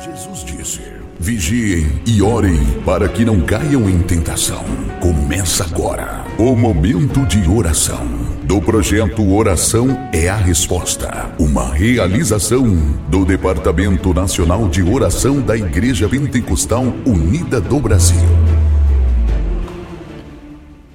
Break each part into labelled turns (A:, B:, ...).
A: Jesus disse: Vigiem e orem para que não caiam em tentação. Começa agora o momento de oração do projeto Oração é a Resposta, uma realização do Departamento Nacional de Oração da Igreja Pentecostal Unida do Brasil.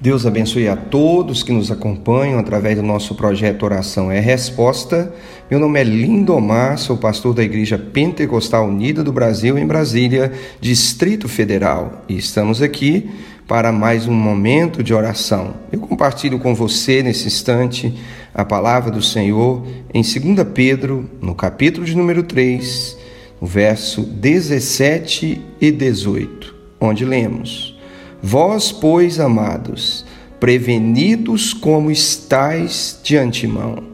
B: Deus abençoe a todos que nos acompanham através do nosso projeto Oração é Resposta. Meu nome é Lindomar, sou pastor da Igreja Pentecostal Unida do Brasil, em Brasília, Distrito Federal. E estamos aqui para mais um momento de oração. Eu compartilho com você nesse instante a palavra do Senhor em 2 Pedro, no capítulo de número 3, no verso 17 e 18, onde lemos. Vós, pois, amados, prevenidos como estáis de antemão,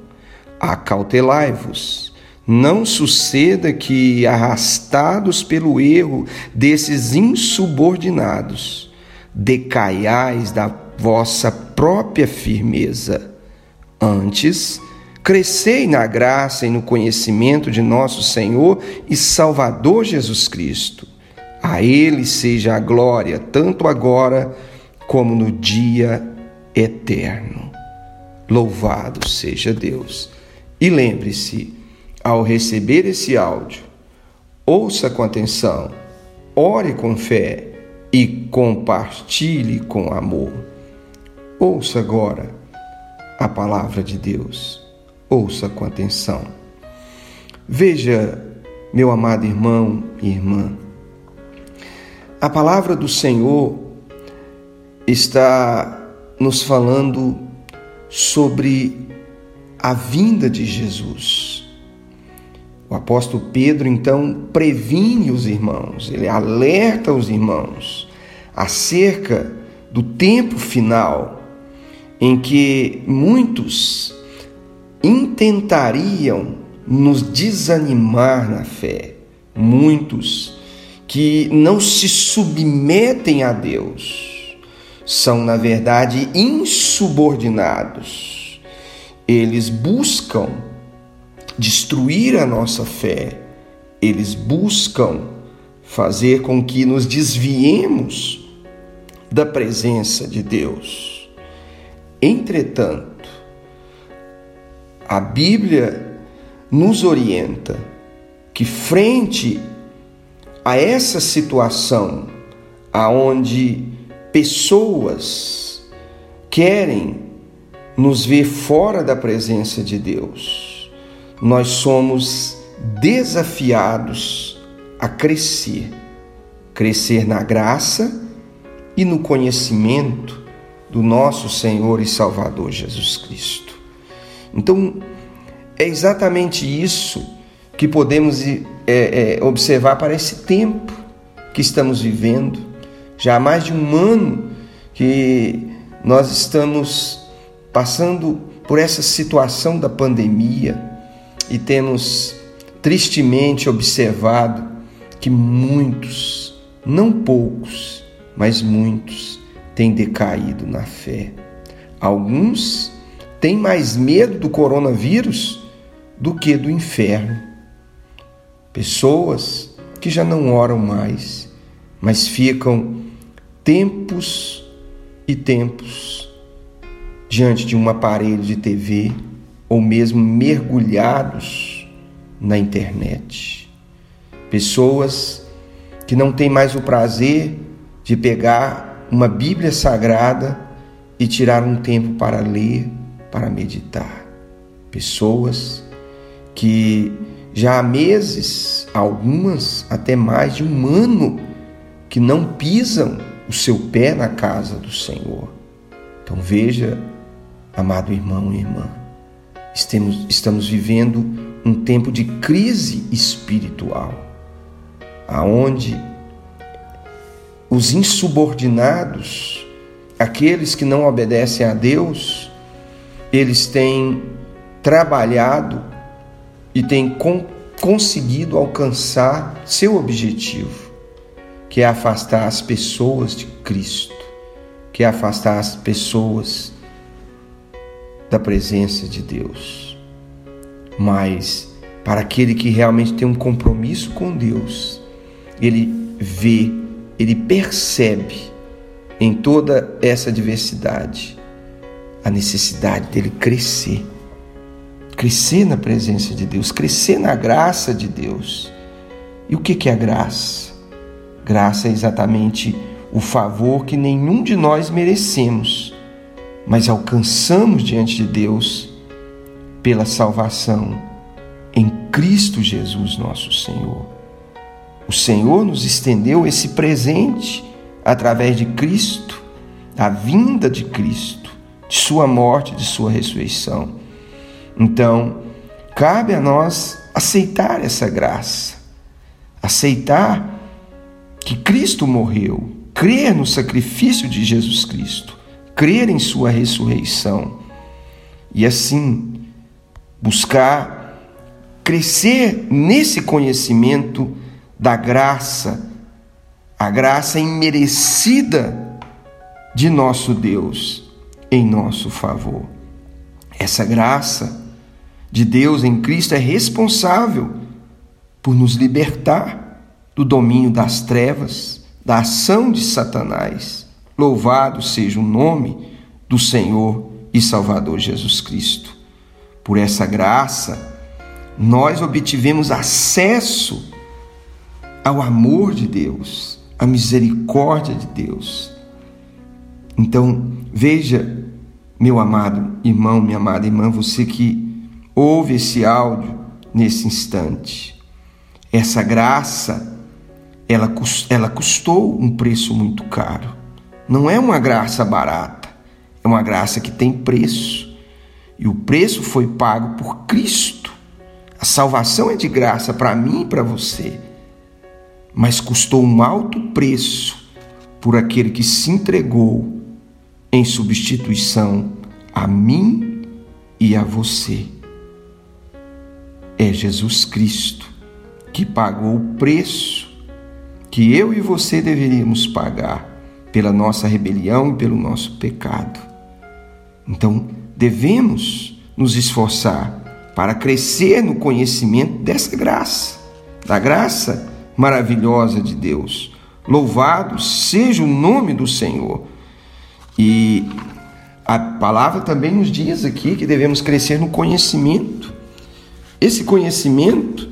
B: acautelai-vos. Não suceda que, arrastados pelo erro desses insubordinados, decaiais da vossa própria firmeza. Antes, crescei na graça e no conhecimento de nosso Senhor e Salvador Jesus Cristo a Ele seja a glória, tanto agora como no dia eterno. Louvado seja Deus. E lembre-se, ao receber esse áudio, ouça com atenção, ore com fé e compartilhe com amor. Ouça agora a palavra de Deus. Ouça com atenção. Veja, meu amado irmão e irmã, a palavra do Senhor está nos falando sobre a vinda de Jesus. O apóstolo Pedro então previne os irmãos, ele alerta os irmãos acerca do tempo final em que muitos intentariam nos desanimar na fé, muitos que não se submetem a Deus são, na verdade, insubordinados. Eles buscam destruir a nossa fé, eles buscam fazer com que nos desviemos da presença de Deus. Entretanto, a Bíblia nos orienta que, frente a essa situação aonde pessoas querem nos ver fora da presença de Deus, nós somos desafiados a crescer, crescer na graça e no conhecimento do nosso Senhor e Salvador Jesus Cristo. Então, é exatamente isso que podemos é, é, observar para esse tempo que estamos vivendo. Já há mais de um ano que nós estamos passando por essa situação da pandemia e temos tristemente observado que muitos, não poucos, mas muitos, têm decaído na fé. Alguns têm mais medo do coronavírus do que do inferno. Pessoas que já não oram mais, mas ficam tempos e tempos diante de um aparelho de TV ou mesmo mergulhados na internet. Pessoas que não têm mais o prazer de pegar uma Bíblia sagrada e tirar um tempo para ler, para meditar. Pessoas que já há meses, algumas até mais de um ano, que não pisam o seu pé na casa do Senhor. Então veja, amado irmão e irmã, estamos, estamos vivendo um tempo de crise espiritual, aonde os insubordinados, aqueles que não obedecem a Deus, eles têm trabalhado e con conseguido alcançar seu objetivo, que é afastar as pessoas de Cristo, que é afastar as pessoas da presença de Deus. Mas para aquele que realmente tem um compromisso com Deus. Ele vê, ele percebe em toda essa diversidade a necessidade dele crescer. Crescer na presença de Deus, crescer na graça de Deus. E o que é a graça? Graça é exatamente o favor que nenhum de nós merecemos, mas alcançamos diante de Deus pela salvação em Cristo Jesus, nosso Senhor. O Senhor nos estendeu esse presente através de Cristo, da vinda de Cristo, de Sua morte, de Sua ressurreição. Então, cabe a nós aceitar essa graça, aceitar que Cristo morreu, crer no sacrifício de Jesus Cristo, crer em Sua ressurreição e assim buscar crescer nesse conhecimento da graça a graça imerecida de nosso Deus em nosso favor. Essa graça de Deus em Cristo é responsável por nos libertar do domínio das trevas, da ação de Satanás. Louvado seja o nome do Senhor e Salvador Jesus Cristo. Por essa graça, nós obtivemos acesso ao amor de Deus, a misericórdia de Deus. Então, veja, meu amado irmão, minha amada irmã, você que ouve esse áudio nesse instante. Essa graça, ela, ela custou um preço muito caro. Não é uma graça barata, é uma graça que tem preço. E o preço foi pago por Cristo. A salvação é de graça para mim e para você mas custou um alto preço por aquele que se entregou em substituição a mim e a você. É Jesus Cristo que pagou o preço que eu e você deveríamos pagar pela nossa rebelião e pelo nosso pecado. Então, devemos nos esforçar para crescer no conhecimento dessa graça, da graça maravilhosa de Deus. Louvado seja o nome do Senhor. E a palavra também nos diz aqui que devemos crescer no conhecimento. Esse conhecimento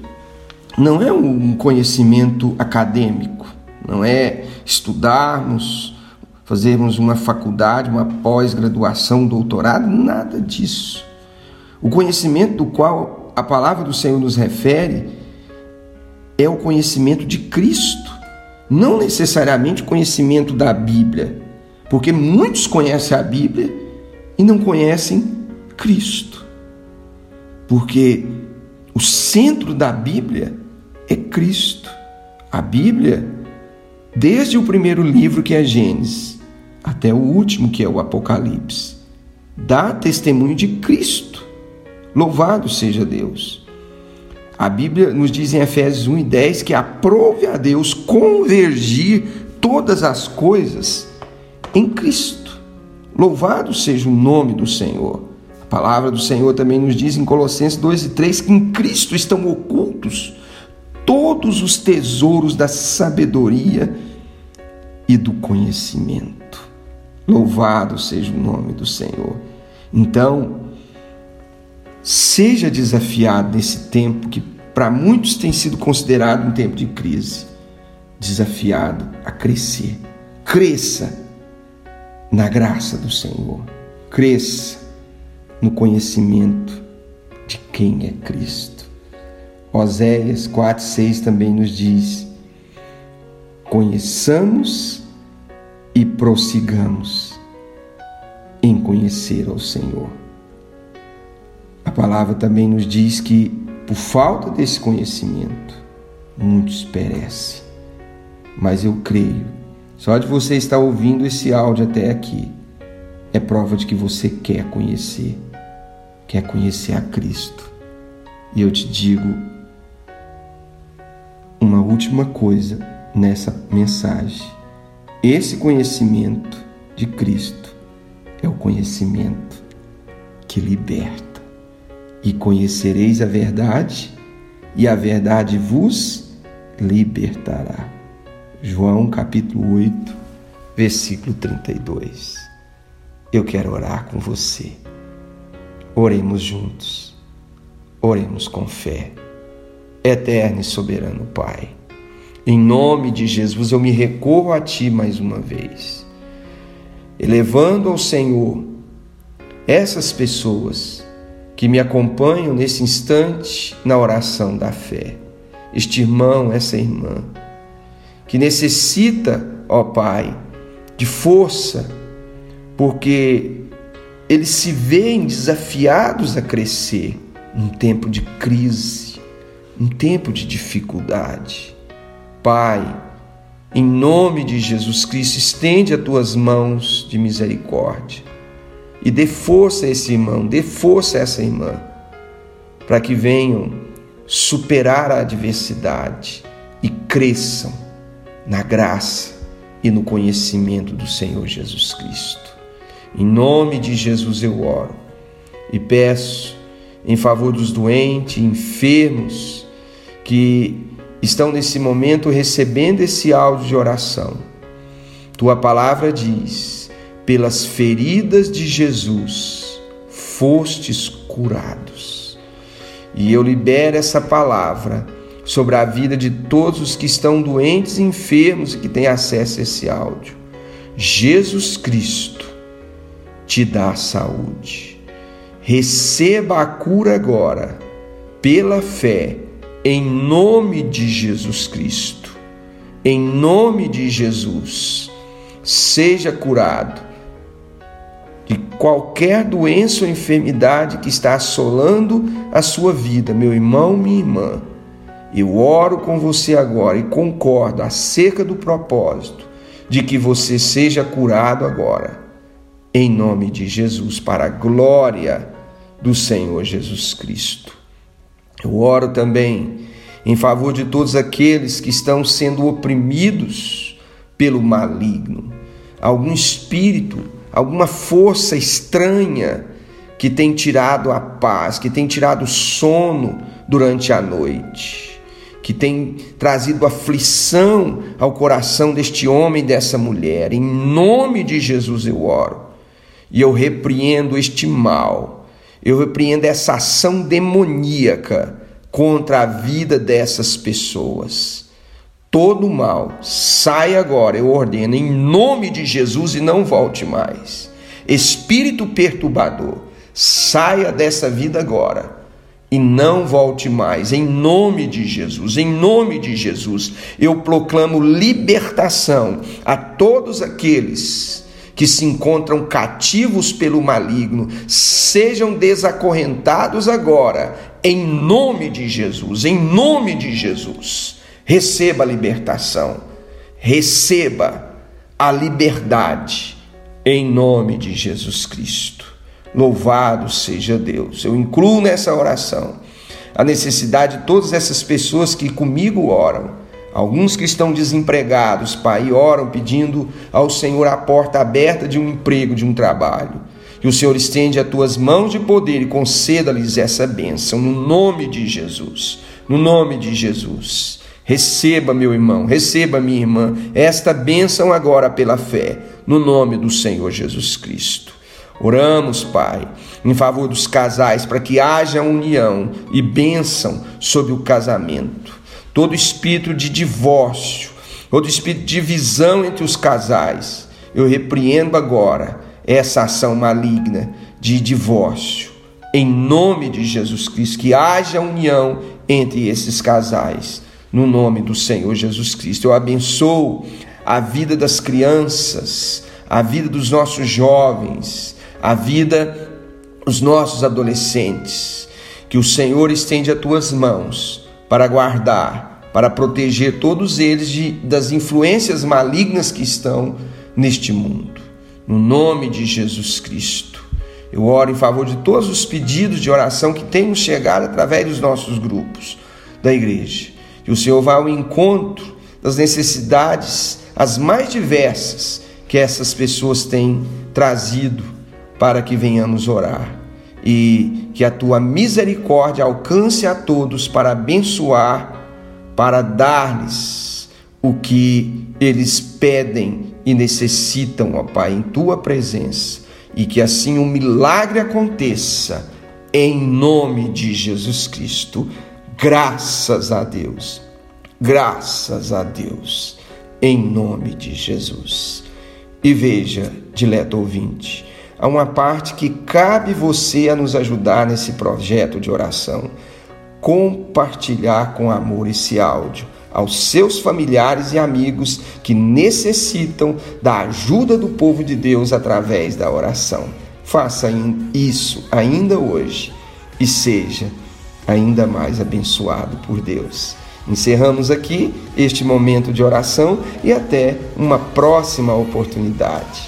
B: não é um conhecimento acadêmico, não é estudarmos, fazermos uma faculdade, uma pós-graduação, doutorado, nada disso. O conhecimento do qual a palavra do Senhor nos refere é o conhecimento de Cristo, não necessariamente o conhecimento da Bíblia, porque muitos conhecem a Bíblia e não conhecem Cristo. Porque o centro da Bíblia é Cristo. A Bíblia, desde o primeiro livro que é Gênesis, até o último que é o Apocalipse, dá testemunho de Cristo. Louvado seja Deus. A Bíblia nos diz em Efésios 1 e 10 que aprove a Deus convergir todas as coisas em Cristo. Louvado seja o nome do Senhor. A palavra do Senhor também nos diz em Colossenses 2 e 3 que em Cristo estão ocultos todos os tesouros da sabedoria e do conhecimento. Louvado seja o nome do Senhor. Então, Seja desafiado nesse tempo que para muitos tem sido considerado um tempo de crise. Desafiado a crescer. Cresça na graça do Senhor. Cresça no conhecimento de quem é Cristo. Oséias 4,6 também nos diz: conheçamos e prossigamos em conhecer ao Senhor. A palavra também nos diz que, por falta desse conhecimento, muitos perecem. Mas eu creio, só de você estar ouvindo esse áudio até aqui, é prova de que você quer conhecer, quer conhecer a Cristo. E eu te digo última coisa nessa mensagem. Esse conhecimento de Cristo é o conhecimento que liberta e conhecereis a verdade, e a verdade vos libertará. João capítulo 8, versículo 32. Eu quero orar com você. Oremos juntos. Oremos com fé. Eterno e soberano Pai, em nome de Jesus eu me recorro a Ti mais uma vez, elevando ao Senhor essas pessoas que me acompanham nesse instante na oração da fé. Este irmão, essa irmã, que necessita, ó Pai, de força, porque eles se veem desafiados a crescer num tempo de crise, num tempo de dificuldade. Pai, em nome de Jesus Cristo, estende as tuas mãos de misericórdia e dê força a esse irmão, dê força a essa irmã, para que venham superar a adversidade e cresçam na graça e no conhecimento do Senhor Jesus Cristo. Em nome de Jesus eu oro e peço em favor dos doentes, enfermos, que estão nesse momento recebendo esse áudio de oração. Tua palavra diz: pelas feridas de Jesus fostes curados. E eu libero essa palavra sobre a vida de todos os que estão doentes e enfermos e que têm acesso a esse áudio. Jesus Cristo te dá saúde. Receba a cura agora, pela fé, em nome de Jesus Cristo. Em nome de Jesus, seja curado de qualquer doença ou enfermidade que está assolando a sua vida, meu irmão, minha irmã. Eu oro com você agora e concordo acerca do propósito de que você seja curado agora em nome de Jesus, para a glória do Senhor Jesus Cristo. Eu oro também em favor de todos aqueles que estão sendo oprimidos pelo maligno, algum espírito, alguma força estranha que tem tirado a paz, que tem tirado o sono durante a noite, que tem trazido aflição ao coração deste homem e dessa mulher. Em nome de Jesus eu oro e eu repreendo este mal, eu repreendo essa ação demoníaca contra a vida dessas pessoas. Todo mal, sai agora, eu ordeno, em nome de Jesus e não volte mais. Espírito perturbador, saia dessa vida agora e não volte mais, em nome de Jesus, em nome de Jesus, eu proclamo libertação a todos aqueles que se encontram cativos pelo maligno sejam desacorrentados agora, em nome de Jesus, em nome de Jesus. Receba a libertação, receba a liberdade, em nome de Jesus Cristo. Louvado seja Deus. Eu incluo nessa oração a necessidade de todas essas pessoas que comigo oram Alguns que estão desempregados, Pai, oram pedindo ao Senhor a porta aberta de um emprego, de um trabalho. Que o Senhor estende as tuas mãos de poder e conceda-lhes essa bênção, no nome de Jesus. No nome de Jesus. Receba, meu irmão, receba, minha irmã, esta bênção agora pela fé, no nome do Senhor Jesus Cristo. Oramos, Pai, em favor dos casais, para que haja união e bênção sobre o casamento todo espírito de divórcio, todo espírito de divisão entre os casais. Eu repreendo agora essa ação maligna de divórcio. Em nome de Jesus Cristo, que haja união entre esses casais. No nome do Senhor Jesus Cristo, eu abençoo a vida das crianças, a vida dos nossos jovens, a vida dos nossos adolescentes. Que o Senhor estende as tuas mãos para guardar, para proteger todos eles de, das influências malignas que estão neste mundo. No nome de Jesus Cristo. Eu oro em favor de todos os pedidos de oração que têm chegado através dos nossos grupos da igreja. Que o Senhor vá ao encontro das necessidades, as mais diversas, que essas pessoas têm trazido para que venhamos orar. E que a tua misericórdia alcance a todos para abençoar, para dar-lhes o que eles pedem e necessitam, ó Pai, em tua presença, e que assim um milagre aconteça, em nome de Jesus Cristo. Graças a Deus, graças a Deus, em nome de Jesus. E veja, dileto ouvinte, há uma parte que cabe você a nos ajudar nesse projeto de oração. Compartilhar com amor esse áudio aos seus familiares e amigos que necessitam da ajuda do povo de Deus através da oração. Faça isso ainda hoje e seja ainda mais abençoado por Deus. Encerramos aqui este momento de oração e até uma próxima oportunidade.